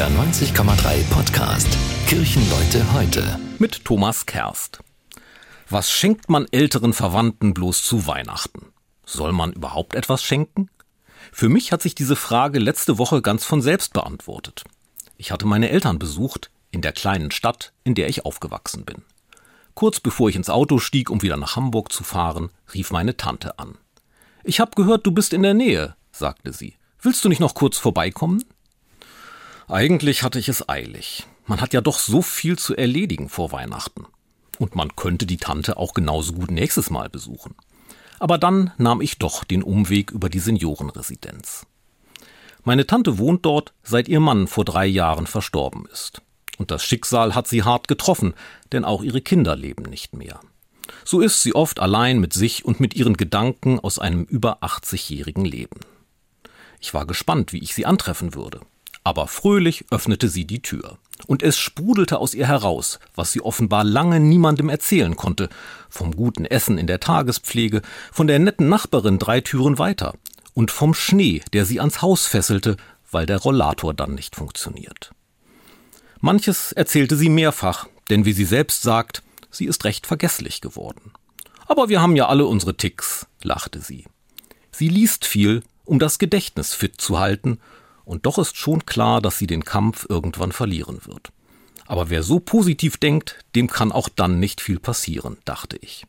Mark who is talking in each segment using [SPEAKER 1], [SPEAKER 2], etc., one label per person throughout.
[SPEAKER 1] NDR 90,3 Podcast Kirchenleute heute
[SPEAKER 2] mit Thomas Kerst. Was schenkt man älteren Verwandten bloß zu Weihnachten? Soll man überhaupt etwas schenken? Für mich hat sich diese Frage letzte Woche ganz von selbst beantwortet. Ich hatte meine Eltern besucht in der kleinen Stadt, in der ich aufgewachsen bin. Kurz bevor ich ins Auto stieg, um wieder nach Hamburg zu fahren, rief meine Tante an. Ich hab gehört, du bist in der Nähe, sagte sie. Willst du nicht noch kurz vorbeikommen? Eigentlich hatte ich es eilig. Man hat ja doch so viel zu erledigen vor Weihnachten. Und man könnte die Tante auch genauso gut nächstes Mal besuchen. Aber dann nahm ich doch den Umweg über die Seniorenresidenz. Meine Tante wohnt dort, seit ihr Mann vor drei Jahren verstorben ist. Und das Schicksal hat sie hart getroffen, denn auch ihre Kinder leben nicht mehr. So ist sie oft allein mit sich und mit ihren Gedanken aus einem über 80-jährigen Leben. Ich war gespannt, wie ich sie antreffen würde aber fröhlich öffnete sie die Tür. Und es sprudelte aus ihr heraus, was sie offenbar lange niemandem erzählen konnte, vom guten Essen in der Tagespflege, von der netten Nachbarin drei Türen weiter und vom Schnee, der sie ans Haus fesselte, weil der Rollator dann nicht funktioniert. Manches erzählte sie mehrfach, denn wie sie selbst sagt, sie ist recht vergesslich geworden. Aber wir haben ja alle unsere Ticks, lachte sie. Sie liest viel, um das Gedächtnis fit zu halten und doch ist schon klar, dass sie den Kampf irgendwann verlieren wird. Aber wer so positiv denkt, dem kann auch dann nicht viel passieren, dachte ich.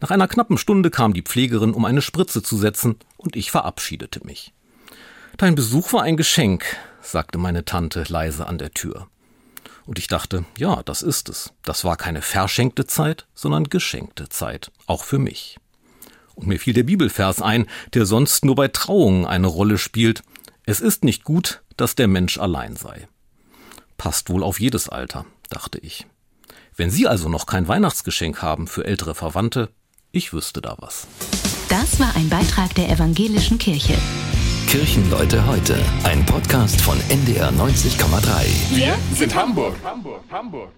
[SPEAKER 2] Nach einer knappen Stunde kam die Pflegerin, um eine Spritze zu setzen, und ich verabschiedete mich. Dein Besuch war ein Geschenk, sagte meine Tante leise an der Tür. Und ich dachte, ja, das ist es. Das war keine verschenkte Zeit, sondern geschenkte Zeit, auch für mich. Und mir fiel der Bibelvers ein, der sonst nur bei Trauungen eine Rolle spielt, es ist nicht gut, dass der Mensch allein sei. Passt wohl auf jedes Alter, dachte ich. Wenn Sie also noch kein Weihnachtsgeschenk haben für ältere Verwandte, ich wüsste da was.
[SPEAKER 3] Das war ein Beitrag der evangelischen Kirche.
[SPEAKER 1] Kirchenleute heute, ein Podcast von NDR 90,3.
[SPEAKER 4] Wir sind Hamburg. Hamburg, Hamburg.